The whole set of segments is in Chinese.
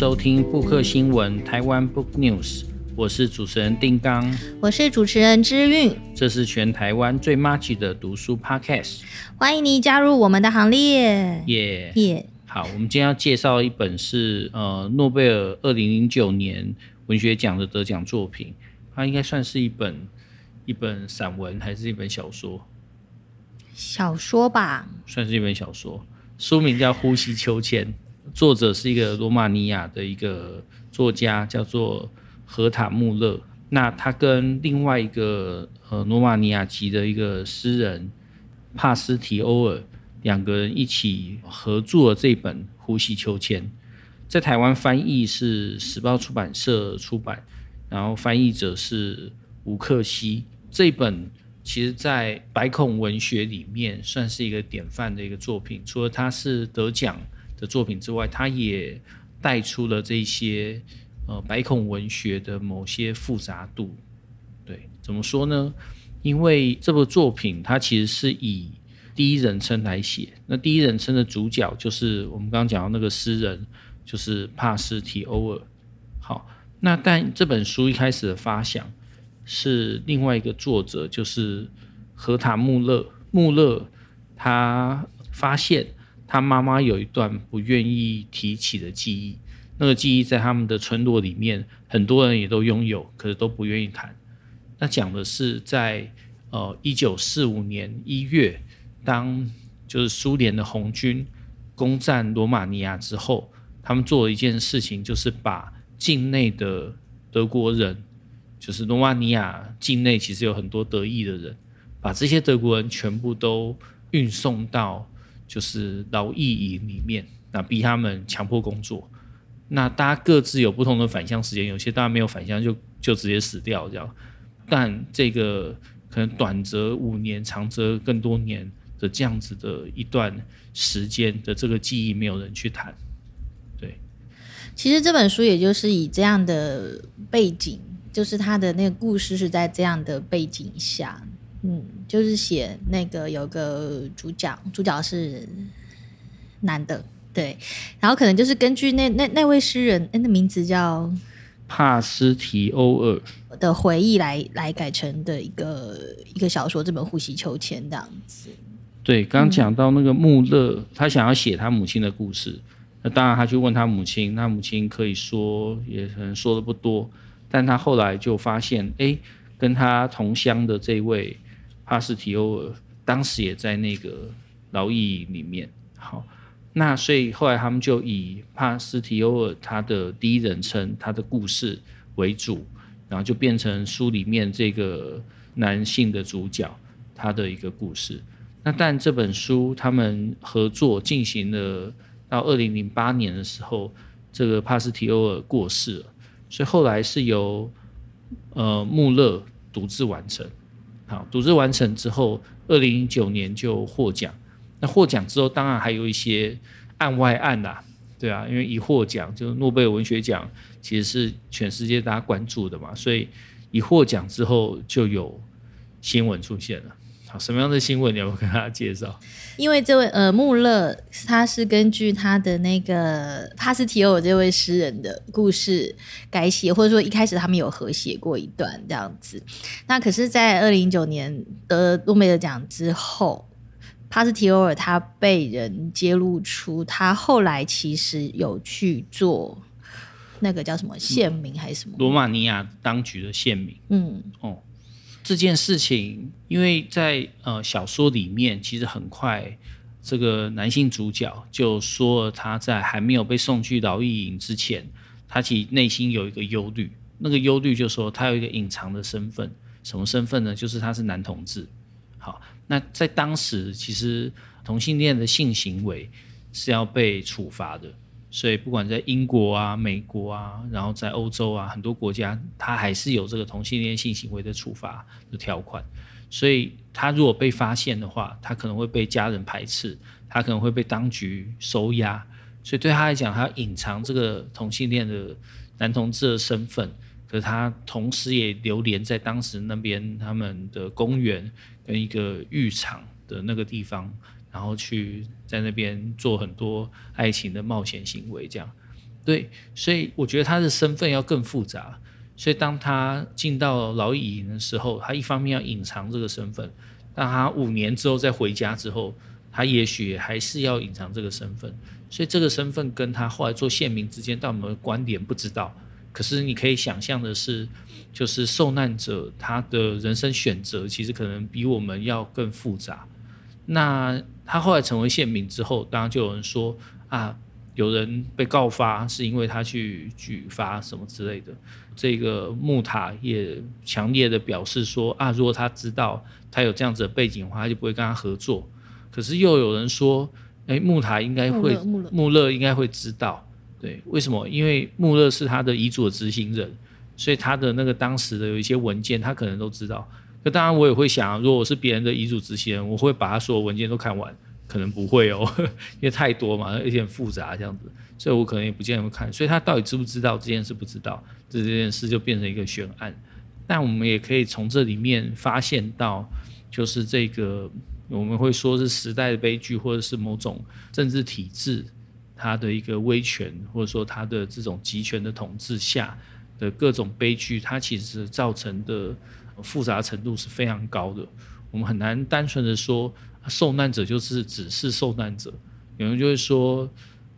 收听布克新闻台湾 Book News，我是主持人丁刚，我是主持人之韵，这是全台湾最 March 的读书 Podcast，欢迎你加入我们的行列，耶耶！好，我们今天要介绍一本是呃诺贝尔二零零九年文学奖的得奖作品，它应该算是一本一本散文还是一本小说？小说吧，算是一本小说，书名叫《呼吸秋千》。作者是一个罗马尼亚的一个作家，叫做荷塔穆勒。那他跟另外一个呃罗马尼亚籍的一个诗人帕斯提欧尔两个人一起合作了这本《呼吸秋千》。在台湾翻译是时报出版社出版，然后翻译者是吴克希。这本其实，在百孔文学里面算是一个典范的一个作品。除了他是得奖的作品之外，他也带出了这些呃白孔文学的某些复杂度。对，怎么说呢？因为这部作品它其实是以第一人称来写，那第一人称的主角就是我们刚刚讲到那个诗人，就是帕斯提欧尔。好，那但这本书一开始的发想是另外一个作者，就是荷塔穆勒。穆勒他发现。他妈妈有一段不愿意提起的记忆，那个记忆在他们的村落里面，很多人也都拥有，可是都不愿意谈。那讲的是在呃一九四五年一月，当就是苏联的红军攻占罗马尼亚之后，他们做了一件事情，就是把境内的德国人，就是罗马尼亚境内其实有很多德裔的人，把这些德国人全部都运送到。就是劳役营里面，那逼他们强迫工作，那大家各自有不同的返乡时间，有些大家没有返乡就就直接死掉这样，但这个可能短则五年，长则更多年的这样子的一段时间的这个记忆，没有人去谈。对，其实这本书也就是以这样的背景，就是他的那个故事是在这样的背景下。嗯，就是写那个有个主角，主角是男的，对，然后可能就是根据那那那位诗人，那名字叫帕斯提欧尔的回忆来来改成的一个一个小说，这本《呼吸秋千》这样子。对，刚讲到那个穆勒，嗯、他想要写他母亲的故事，那当然他去问他母亲，那母亲可以说也可能说的不多，但他后来就发现，哎，跟他同乡的这位。帕斯提欧尔当时也在那个劳役里面。好，那所以后来他们就以帕斯提欧尔他的第一人称他的故事为主，然后就变成书里面这个男性的主角他的一个故事。那但这本书他们合作进行了到二零零八年的时候，这个帕斯提欧尔过世了，所以后来是由呃穆勒独自完成。好，组织完成之后，二零一九年就获奖。那获奖之后，当然还有一些案外案啦，对啊，因为一获奖，就诺贝尔文学奖其实是全世界大家关注的嘛，所以一获奖之后就有新闻出现了。好，什么样的新闻你要不要跟大家介绍？因为这位呃穆勒，他是根据他的那个帕斯提欧尔这位诗人的故事改写，或者说一开始他们有合写过一段这样子。那可是，在二零一九年得诺贝尔奖之后，帕斯提欧尔他被人揭露出他后来其实有去做那个叫什么宪民还是什么？罗马尼亚当局的宪民。嗯，哦。这件事情，因为在呃小说里面，其实很快这个男性主角就说了，他在还没有被送去劳役营之前，他其实内心有一个忧虑，那个忧虑就是说他有一个隐藏的身份，什么身份呢？就是他是男同志。好，那在当时，其实同性恋的性行为是要被处罚的。所以，不管在英国啊、美国啊，然后在欧洲啊，很多国家，他还是有这个同性恋性行为的处罚的条款。所以，他如果被发现的话，他可能会被家人排斥，他可能会被当局收押。所以，对他来讲，他要隐藏这个同性恋的男同志的身份，可是他同时也流连在当时那边他们的公园跟一个浴场的那个地方。然后去在那边做很多爱情的冒险行为，这样。对，所以我觉得他的身份要更复杂。所以当他进到劳役营的时候，他一方面要隐藏这个身份，当他五年之后再回家之后，他也许还是要隐藏这个身份。所以这个身份跟他后来做县民之间到底有没有关联，不知道。可是你可以想象的是，就是受难者他的人生选择其实可能比我们要更复杂。那他后来成为县民之后，当然就有人说啊。有人被告发是因为他去举发什么之类的，这个木塔也强烈的表示说啊，如果他知道他有这样子的背景的话，他就不会跟他合作。可是又有人说，哎，穆塔应该会，穆勒应该会知道，对，为什么？因为穆勒是他的遗嘱的执行人，所以他的那个当时的有一些文件，他可能都知道。那当然，我也会想，如果我是别人的遗嘱执行人，我会把他所有文件都看完。可能不会哦，因为太多嘛，而且很复杂这样子，所以我可能也不见得会看。所以他到底知不知道这件事？不知道，这这件事就变成一个悬案。但我们也可以从这里面发现到，就是这个我们会说是时代的悲剧，或者是某种政治体制它的一个威权，或者说它的这种集权的统治下的各种悲剧，它其实造成的复杂程度是非常高的。我们很难单纯的说。受难者就是只是受难者，有人就会说，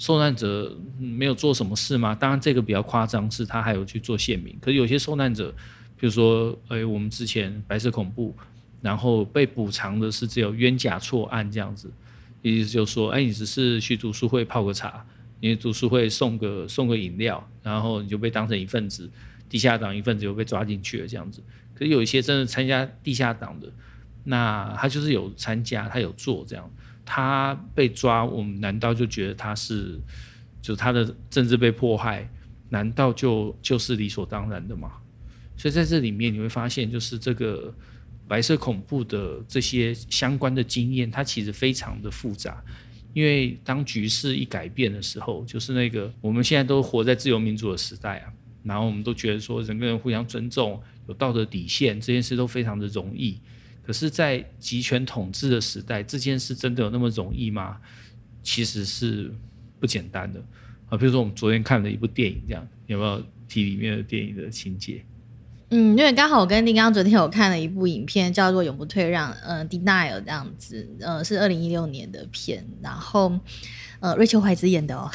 受难者没有做什么事吗？当然这个比较夸张，是他还有去做宪民。可是有些受难者，比如说，哎，我们之前白色恐怖，然后被补偿的是只有冤假错案这样子，意思就是说，哎，你只是去读书会泡个茶，你读书会送个送个饮料，然后你就被当成一份子，地下党一份子就被抓进去了这样子。有一些真的参加地下党的。那他就是有参加，他有做这样，他被抓，我们难道就觉得他是，就他的政治被迫害，难道就就是理所当然的吗？所以在这里面你会发现，就是这个白色恐怖的这些相关的经验，它其实非常的复杂，因为当局势一改变的时候，就是那个我们现在都活在自由民主的时代啊，然后我们都觉得说人跟人互相尊重，有道德底线，这件事都非常的容易。可是，在集权统治的时代，这件事真的有那么容易吗？其实是不简单的啊。比如说，我们昨天看了一部电影，这样有没有提里面的电影的情节？嗯，因为刚好我跟丁刚昨天有看了一部影片，叫做《永不退让》，呃，Denial 这样子，呃，是二零一六年的片，然后呃，瑞秋怀兹演的哦，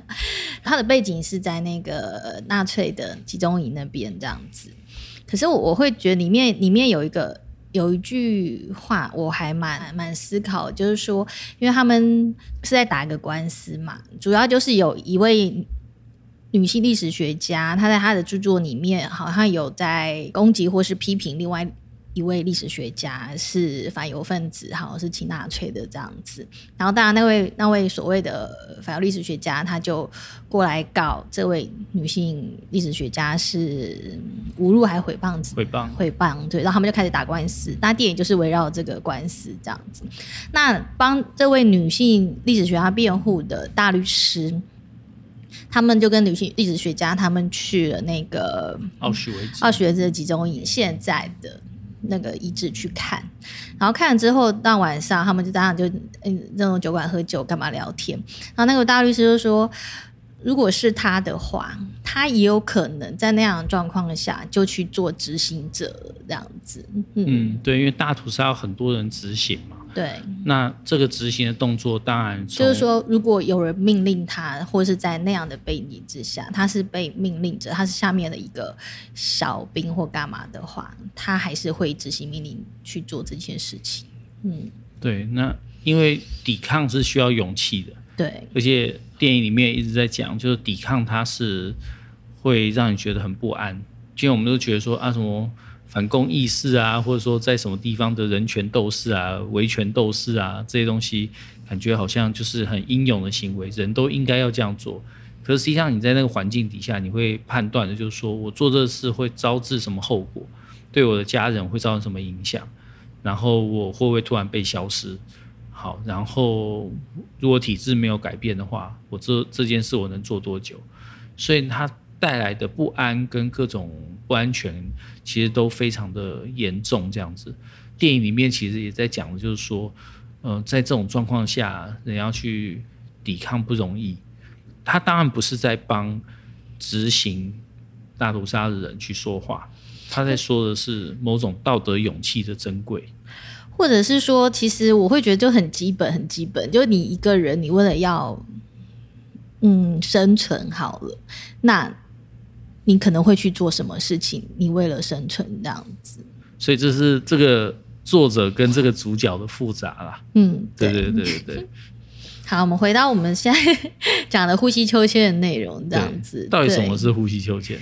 他的背景是在那个纳粹的集中营那边这样子。可是我我会觉得里面里面有一个。有一句话我还蛮蛮思考，就是说，因为他们是在打一个官司嘛，主要就是有一位女性历史学家，她在她的著作里面好像有在攻击或是批评另外。一位历史学家是反犹分子，好像是亲纳粹的这样子。然后当然那位那位所谓的反犹历史学家，他就过来告这位女性历史学家是侮辱还诽谤子，诽谤诽谤对。然后他们就开始打官司，那电影就是围绕这个官司这样子。那帮这位女性历史学家辩护的大律师，他们就跟女性历史学家他们去了那个奥许维奥许维兹的集中营，现在的。那个遗址去看，然后看了之后，到晚上他们就当然就嗯那种酒馆喝酒干嘛聊天，然后那个大律师就说，如果是他的话，他也有可能在那样的状况下就去做执行者这样子。嗯，对，因为大屠杀很多人执行嘛。对，那这个执行的动作当然就是说，如果有人命令他，或者是在那样的背景之下，他是被命令着，他是下面的一个小兵或干嘛的话，他还是会执行命令去做这件事情。嗯，对，那因为抵抗是需要勇气的，对，而且电影里面一直在讲，就是抵抗它是会让你觉得很不安，因为我们都觉得说啊什么。反共意识啊，或者说在什么地方的人权斗士啊、维权斗士啊，这些东西感觉好像就是很英勇的行为，人都应该要这样做。可是实际上你在那个环境底下，你会判断的就是说我做这事会招致什么后果，对我的家人会造成什么影响，然后我会不会突然被消失？好，然后如果体制没有改变的话，我这这件事我能做多久？所以他。带来的不安跟各种不安全，其实都非常的严重。这样子，电影里面其实也在讲的，就是说，呃，在这种状况下，人要去抵抗不容易。他当然不是在帮执行大屠杀的人去说话，他在说的是某种道德勇气的珍贵，或者是说，其实我会觉得就很基本，很基本，就你一个人，你为了要嗯生存好了，那你可能会去做什么事情？你为了生存这样子，所以这是这个作者跟这个主角的复杂啦。嗯，对对对对对。好，我们回到我们现在讲的呼吸秋千的内容，这样子。到底什么是呼吸秋千？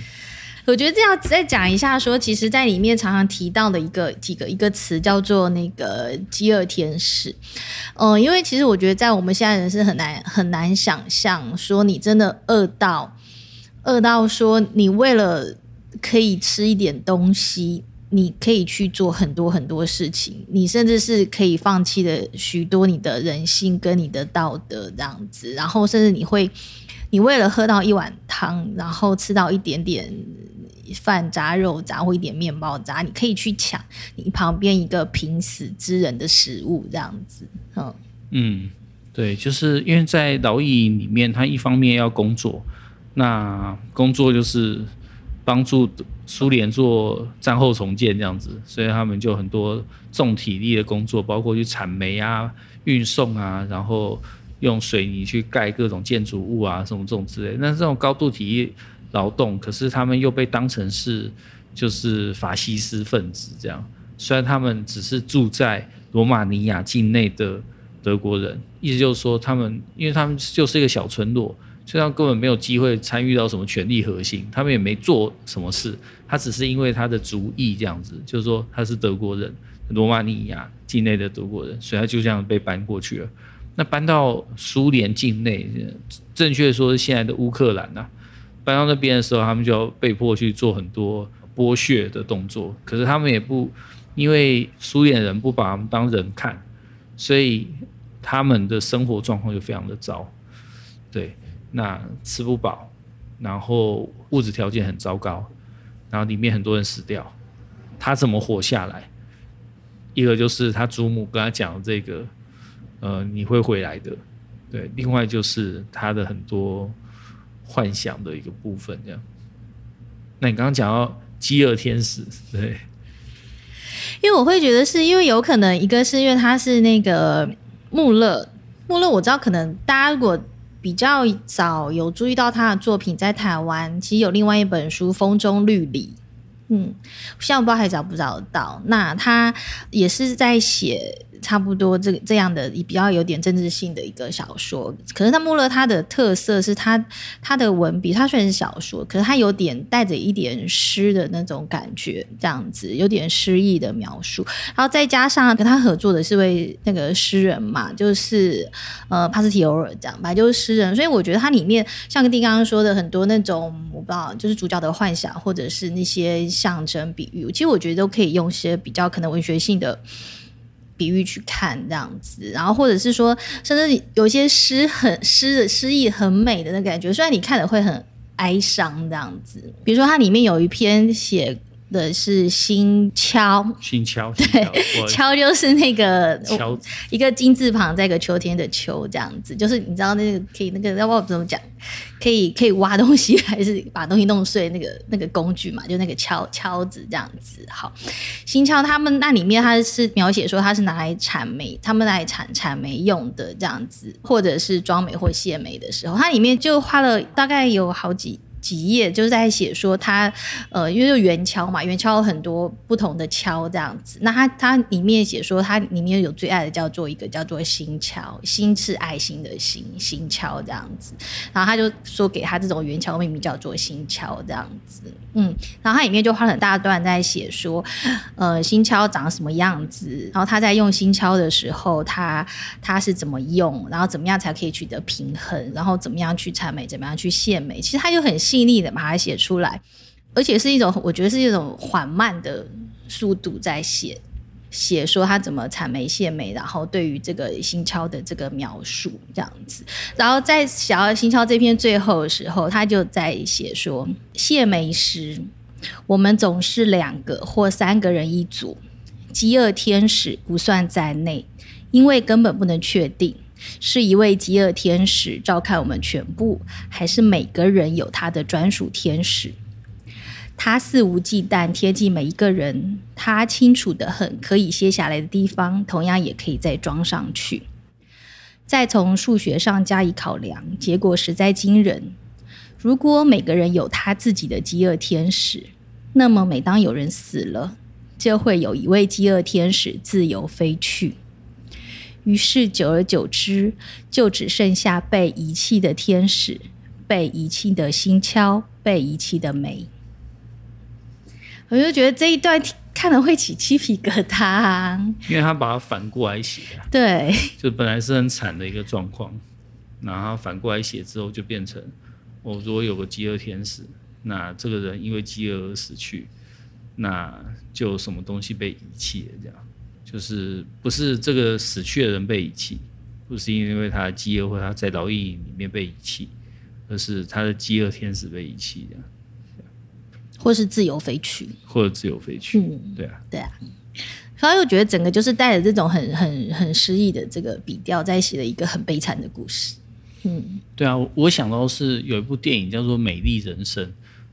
我觉得这样再讲一下说，说其实，在里面常常提到的一个几个一个词叫做那个饥饿天使。嗯、呃，因为其实我觉得，在我们现在人是很难很难想象，说你真的饿到饿到说你为了可以吃一点东西。你可以去做很多很多事情，你甚至是可以放弃的许多你的人性跟你的道德这样子，然后甚至你会，你为了喝到一碗汤，然后吃到一点点饭渣、肉渣或一点面包渣，你可以去抢你旁边一个濒死之人的食物这样子。嗯嗯，对，就是因为在劳役里面，他一方面要工作，那工作就是。帮助苏联做战后重建这样子，所以他们就很多重体力的工作，包括去铲煤啊、运送啊，然后用水泥去盖各种建筑物啊，什么这种之类。那这种高度体力劳动，可是他们又被当成是就是法西斯分子这样。虽然他们只是住在罗马尼亚境内的德国人，意思就是说，他们因为他们就是一个小村落。所以他根本没有机会参与到什么权力核心，他们也没做什么事，他只是因为他的族裔这样子，就是说他是德国人，罗马尼亚境内的德国人，所以他就这样被搬过去了。那搬到苏联境内，正确说是现在的乌克兰呐、搬到那边的时候，他们就要被迫去做很多剥削的动作。可是他们也不，因为苏联人不把他们当人看，所以他们的生活状况就非常的糟，对。那吃不饱，然后物质条件很糟糕，然后里面很多人死掉，他怎么活下来？一个就是他祖母跟他讲的这个，呃，你会回来的，对。另外就是他的很多幻想的一个部分，这样。那你刚刚讲到饥饿天使，对，因为我会觉得是因为有可能一个是因为他是那个穆勒，穆勒我知道可能大家如果。比较早有注意到他的作品，在台湾其实有另外一本书《风中绿里》，嗯，现在我不知道还找不找得到。那他也是在写。差不多这这样的比较有点政治性的一个小说，可是他穆勒他的特色是他他的文笔，他虽然是小说，可是他有点带着一点诗的那种感觉，这样子有点诗意的描述，然后再加上跟他合作的是位那个诗人嘛，就是呃帕斯提欧尔这样吧，就是诗人，所以我觉得他里面像跟丁刚刚说的很多那种我不知道，就是主角的幻想或者是那些象征比喻，其实我觉得都可以用些比较可能文学性的。比喻去看这样子，然后或者是说，甚至有些诗很诗的诗意很美的那感觉，虽然你看的会很哀伤这样子。比如说，它里面有一篇写的是新敲，新敲，对，敲就是那个敲一个金字旁，再一个秋天的秋这样子，就是你知道那个可以那个，要不怎么讲？可以可以挖东西，还是把东西弄碎那个那个工具嘛？就那个敲敲子这样子。好，新敲他们那里面他是描写说他是拿来铲煤，他们来铲铲煤用的这样子，或者是装煤或卸煤的时候，它里面就花了大概有好几。几页就是在写说他，呃，因为就圆敲嘛，圆敲有很多不同的敲这样子。那他他里面写说，他里面有最爱的叫做一个叫做心敲，心是爱心的心，心敲这样子。然后他就说给他这种圆敲命名叫做心敲这样子。嗯，然后他里面就花了很大段在写说，呃，心敲长什么样子，然后他在用心敲的时候，他他是怎么用，然后怎么样才可以取得平衡，然后怎么样去采美，怎么样去献美。其实他就很。细腻的把它写出来，而且是一种我觉得是一种缓慢的速度在写，写说他怎么谄媚谢媚，然后对于这个心敲的这个描述这样子，然后在写到心敲这篇最后的时候，他就在写说谢媚时，我们总是两个或三个人一组，饥饿天使不算在内，因为根本不能确定是一位饥饿天使照看我们全部，还是每个人有他的专属天使？他肆无忌惮贴近每一个人，他清楚得很，可以卸下来的地方，同样也可以再装上去。再从数学上加以考量，结果实在惊人。如果每个人有他自己的饥饿天使，那么每当有人死了，就会有一位饥饿天使自由飞去。于是久而久之，就只剩下被遗弃的天使、被遗弃的心敲、被遗弃的美。我就觉得这一段看了会起鸡皮疙瘩啊，因为他把它反过来写啊。对，就本来是很惨的一个状况，然后反过来写之后就变成。我如果有个饥饿天使，那这个人因为饥饿而死去，那就什么东西被遗弃了？这样就是不是这个死去的人被遗弃，不是因为他的饥饿或他在牢狱里面被遗弃，而是他的饥饿天使被遗弃这样，或是自由飞去，或者自由飞去。嗯，对啊，对啊。所以我觉得整个就是带着这种很很很诗意的这个笔调，在写了一个很悲惨的故事。嗯，对啊，我想到是有一部电影叫做《美丽人生》，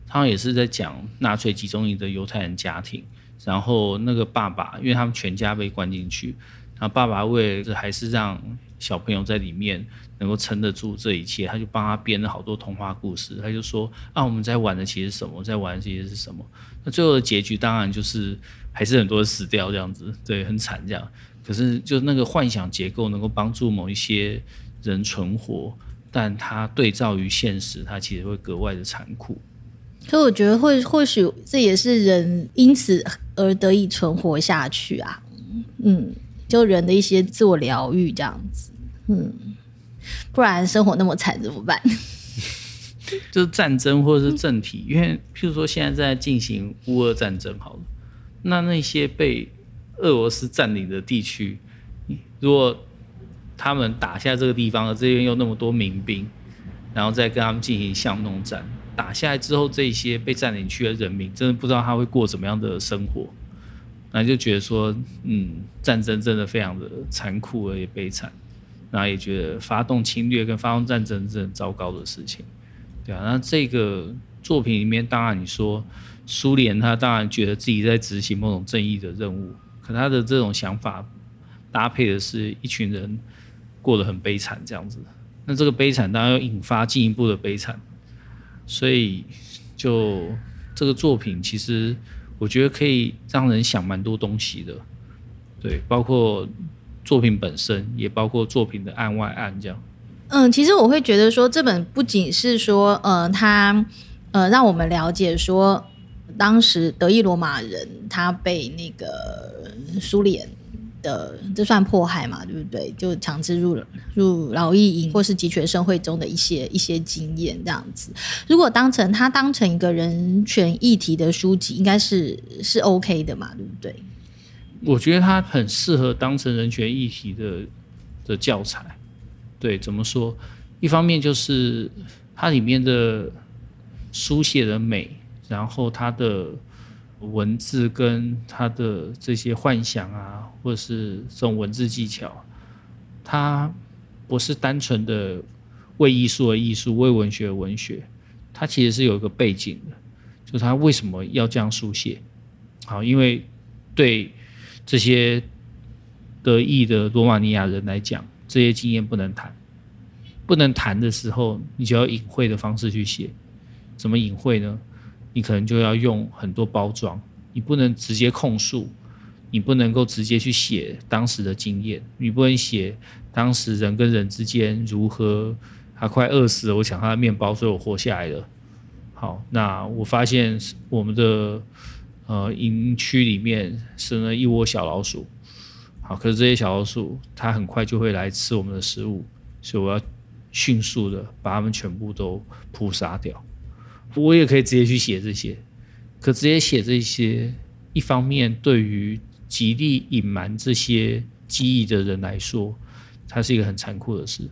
他也是在讲纳粹集中营的犹太人家庭，然后那个爸爸，因为他们全家被关进去，然后爸爸为了还是让小朋友在里面能够撑得住这一切，他就帮他编了好多童话故事，他就说啊，我们在玩的其实是什么，在玩的其实是什么？那最后的结局当然就是还是很多人死掉这样子，对，很惨这样。可是就那个幻想结构能够帮助某一些。人存活，但他对照于现实，他其实会格外的残酷。可我觉得或或许这也是人因此而得以存活下去啊。嗯，就人的一些自我疗愈这样子。嗯，不然生活那么惨怎么办？就是战争或者是政体，因为譬如说现在在进行乌俄战争，好了，那那些被俄罗斯占领的地区，如果他们打下这个地方，而这边又那么多民兵，然后再跟他们进行巷弄战。打下来之后，这些被占领区的人民真的不知道他会过怎么样的生活，那就觉得说，嗯，战争真的非常的残酷而且悲惨，然后也觉得发动侵略跟发动战争是很糟糕的事情，对啊。那这个作品里面，当然你说苏联他当然觉得自己在执行某种正义的任务，可他的这种想法搭配的是一群人。过得很悲惨，这样子，那这个悲惨当然要引发进一步的悲惨，所以就这个作品，其实我觉得可以让人想蛮多东西的，对，包括作品本身，也包括作品的案外案这样。嗯，其实我会觉得说，这本不仅是说，呃，他呃让我们了解说，当时德意罗马人他被那个苏联。的这算迫害嘛？对不对？就强制入入劳役营或是集权社会中的一些一些经验这样子。如果当成他当成一个人权议题的书籍，应该是是 OK 的嘛？对不对？我觉得他很适合当成人权议题的的教材。对，怎么说？一方面就是它里面的书写的美，然后它的。文字跟他的这些幻想啊，或者是这种文字技巧，它不是单纯的为艺术而艺术，为文学而文学，它其实是有一个背景的，就是他为什么要这样书写？好，因为对这些得意的罗马尼亚人来讲，这些经验不能谈，不能谈的时候，你就要隐晦的方式去写，怎么隐晦呢？你可能就要用很多包装，你不能直接控诉，你不能够直接去写当时的经验，你不能写当时人跟人之间如何，他快饿死了，我抢他的面包，所以我活下来了。好，那我发现我们的呃营区里面生了一窝小老鼠，好，可是这些小老鼠它很快就会来吃我们的食物，所以我要迅速的把它们全部都扑杀掉。我也可以直接去写这些，可直接写这些，一方面对于极力隐瞒这些记忆的人来说，它是一个很残酷的事。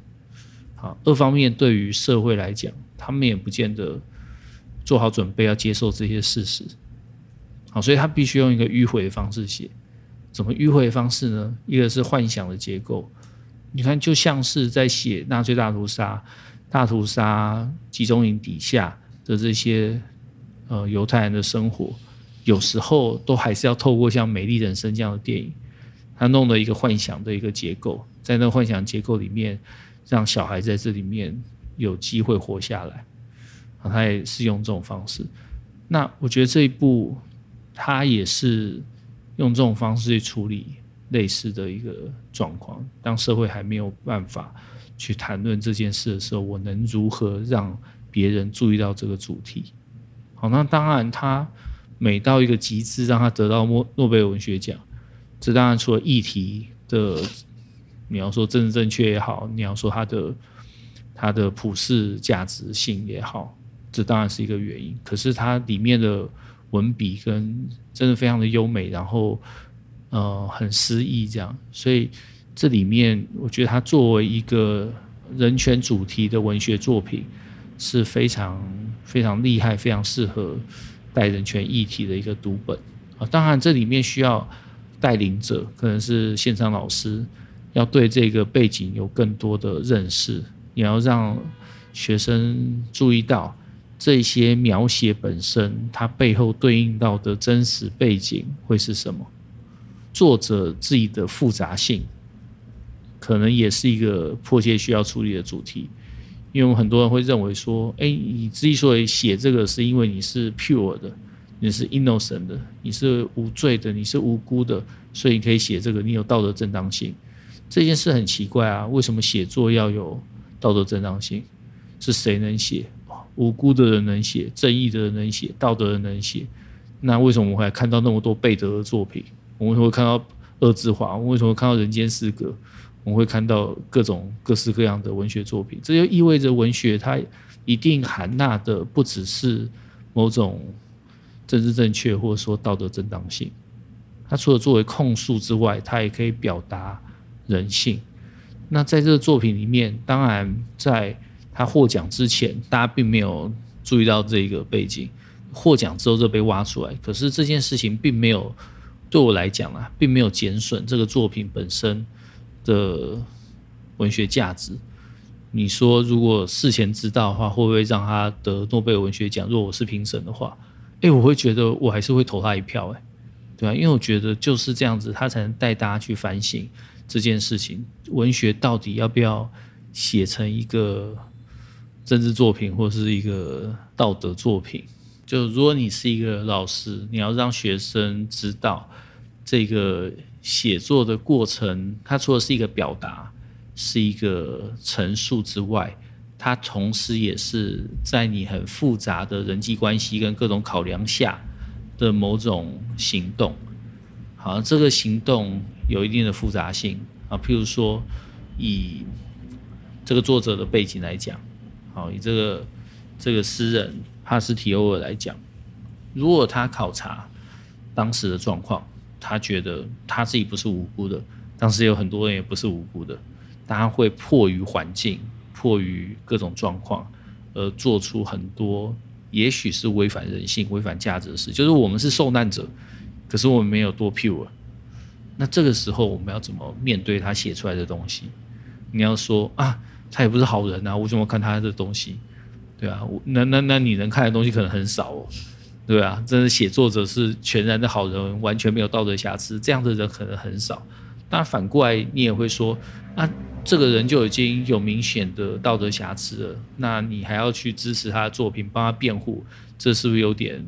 好，二方面对于社会来讲，他们也不见得做好准备要接受这些事实。好，所以他必须用一个迂回的方式写。怎么迂回的方式呢？一个是幻想的结构，你看，就像是在写纳粹大屠杀、大屠杀集中营底下的这些呃犹太人的生活，有时候都还是要透过像《美丽人生》这样的电影，他弄了一个幻想的一个结构，在那幻想结构里面，让小孩在这里面有机会活下来。啊，他也是用这种方式。那我觉得这一部，他也是用这种方式去处理。类似的一个状况，当社会还没有办法去谈论这件事的时候，我能如何让别人注意到这个主题？好，那当然，他每到一个极致，让他得到诺诺贝尔文学奖，这当然除了议题的，你要说政治正确也好，你要说他的他的普世价值性也好，这当然是一个原因。可是它里面的文笔跟真的非常的优美，然后。呃，很诗意这样，所以这里面我觉得它作为一个人权主题的文学作品是非常非常厉害、非常适合带人权议题的一个读本啊。当然，这里面需要带领者，可能是现场老师，要对这个背景有更多的认识，也要让学生注意到这些描写本身它背后对应到的真实背景会是什么。作者自己的复杂性，可能也是一个迫切需要处理的主题，因为我们很多人会认为说，哎，你之所以写这个，是因为你是 pure 的，你是 innocent 的，你是无罪的，你是无辜的，所以你可以写这个，你有道德正当性。这件事很奇怪啊，为什么写作要有道德正当性？是谁能写？无辜的人能写，正义的人能写，道德的人能写，那为什么我们还看到那么多背德的作品？我们会看到恶之华，我们为什么看到人间失格？我们会看到各种各式各样的文学作品，这就意味着文学它一定含纳的不只是某种政治正确或者说道德正当性，它除了作为控诉之外，它也可以表达人性。那在这个作品里面，当然在他获奖之前，大家并没有注意到这个背景，获奖之后就被挖出来。可是这件事情并没有。对我来讲啊，并没有减损这个作品本身的文学价值。你说，如果事前知道的话，会不会让他得诺贝尔文学奖？如果我是评审的话，哎，我会觉得我还是会投他一票，哎，对啊，因为我觉得就是这样子，他才能带大家去反省这件事情：文学到底要不要写成一个政治作品，或是一个道德作品？就如果你是一个老师，你要让学生知道这个写作的过程，它除了是一个表达，是一个陈述之外，它同时也是在你很复杂的人际关系跟各种考量下的某种行动。好，这个行动有一定的复杂性啊。譬如说，以这个作者的背景来讲，好，以这个这个诗人。哈斯提欧尔来讲，如果他考察当时的状况，他觉得他自己不是无辜的，当时有很多人也不是无辜的，他会迫于环境、迫于各种状况而做出很多也许是违反人性、违反价值的事。就是我们是受难者，可是我们没有多 pure。那这个时候我们要怎么面对他写出来的东西？你要说啊，他也不是好人啊，我怎么看他的东西？对啊，那那那你能看的东西可能很少哦，对啊，真的写作者是全然的好人，完全没有道德瑕疵，这样的人可能很少。但反过来，你也会说，啊，这个人就已经有明显的道德瑕疵了，那你还要去支持他的作品，帮他辩护，这是不是有点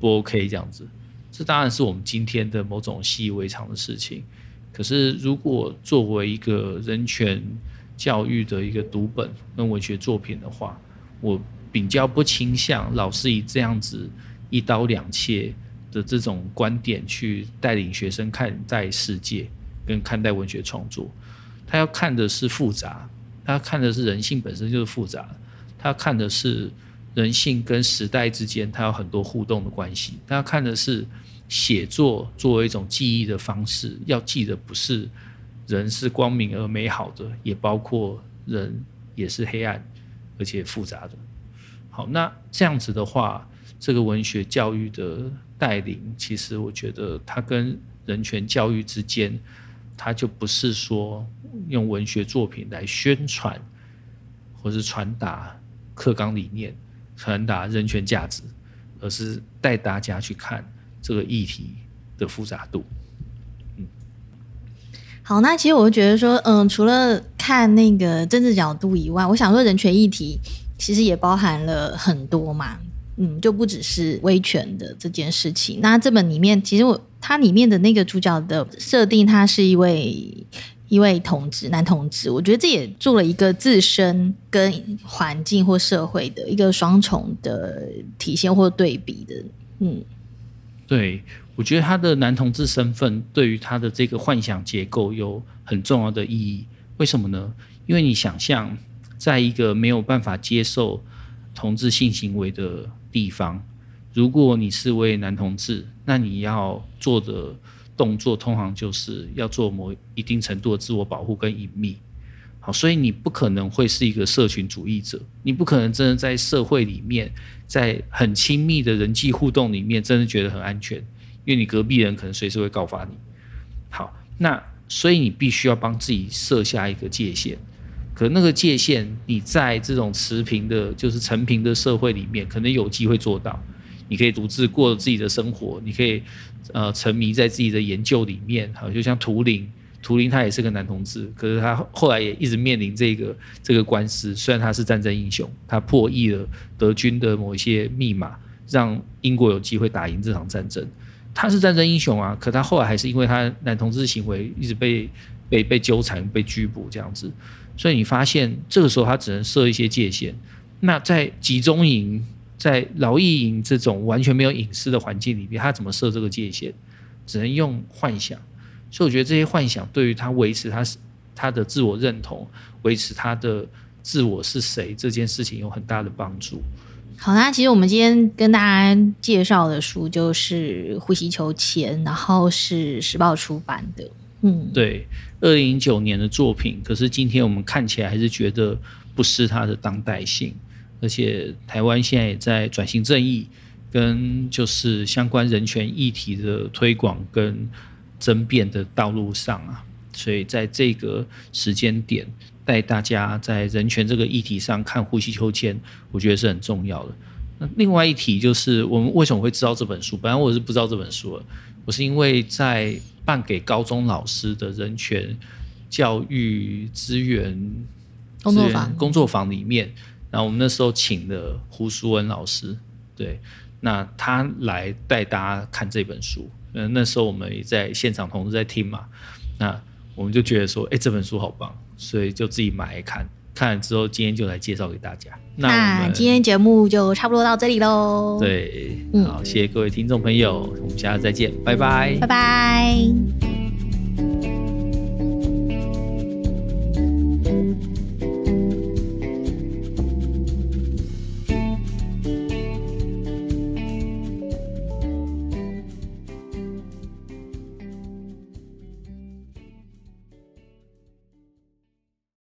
不 OK？这样子，这当然是我们今天的某种习以为常的事情。可是，如果作为一个人权教育的一个读本跟文学作品的话，我比较不倾向老师以这样子一刀两切的这种观点去带领学生看待世界跟看待文学创作。他要看的是复杂，他看的是人性本身就是复杂，他看的是人性跟时代之间他有很多互动的关系。他看的是写作作为一种记忆的方式，要记得不是人是光明而美好的，也包括人也是黑暗。而且复杂的，好，那这样子的话，这个文学教育的带领，其实我觉得它跟人权教育之间，它就不是说用文学作品来宣传，或是传达课纲理念，传达人权价值，而是带大家去看这个议题的复杂度。嗯，好，那其实我就觉得说，嗯，除了看那个政治角度以外，我想说人权议题其实也包含了很多嘛。嗯，就不只是威权的这件事情。那这本里面，其实我它里面的那个主角的设定，他是一位一位同志，男同志。我觉得这也做了一个自身跟环境或社会的一个双重的体现或对比的。嗯，对，我觉得他的男同志身份对于他的这个幻想结构有很重要的意义。为什么呢？因为你想象，在一个没有办法接受同志性行为的地方，如果你是位男同志，那你要做的动作通常就是要做某一定程度的自我保护跟隐秘。好，所以你不可能会是一个社群主义者，你不可能真的在社会里面，在很亲密的人际互动里面，真的觉得很安全，因为你隔壁人可能随时会告发你。好，那所以你必须要帮自己设下一个界限。可那个界限，你在这种持平的，就是成平的社会里面，可能有机会做到。你可以独自过自己的生活，你可以呃沉迷在自己的研究里面。好，就像图灵，图灵他也是个男同志，可是他后来也一直面临这个这个官司。虽然他是战争英雄，他破译了德军的某一些密码，让英国有机会打赢这场战争。他是战争英雄啊，可他后来还是因为他男同志行为一直被被被纠缠、被拘捕这样子。所以你发现这个时候他只能设一些界限。那在集中营、在劳役营这种完全没有隐私的环境里面，他怎么设这个界限？只能用幻想。所以我觉得这些幻想对于他维持他他的自我认同、维持他的自我是谁这件事情有很大的帮助。好，那其实我们今天跟大家介绍的书就是《呼吸球前》，然后是时报出版的。嗯，对。二零零九年的作品，可是今天我们看起来还是觉得不失它的当代性，而且台湾现在也在转型正义跟就是相关人权议题的推广跟争辩的道路上啊，所以在这个时间点带大家在人权这个议题上看《呼吸秋千》，我觉得是很重要的。那另外一题就是我们为什么会知道这本书？本来我是不知道这本书的，我是因为在。办给高中老师的人权教育资源工作坊工作坊里面，然后我们那时候请了胡淑文老师，对，那他来带大家看这本书。嗯，那时候我们也在现场同时在听嘛，那我们就觉得说，哎，这本书好棒，所以就自己买来看。看了之后，今天就来介绍给大家。那，那今天节目就差不多到这里喽。对，好，谢谢各位听众朋友，我们下次再见，拜拜，拜拜。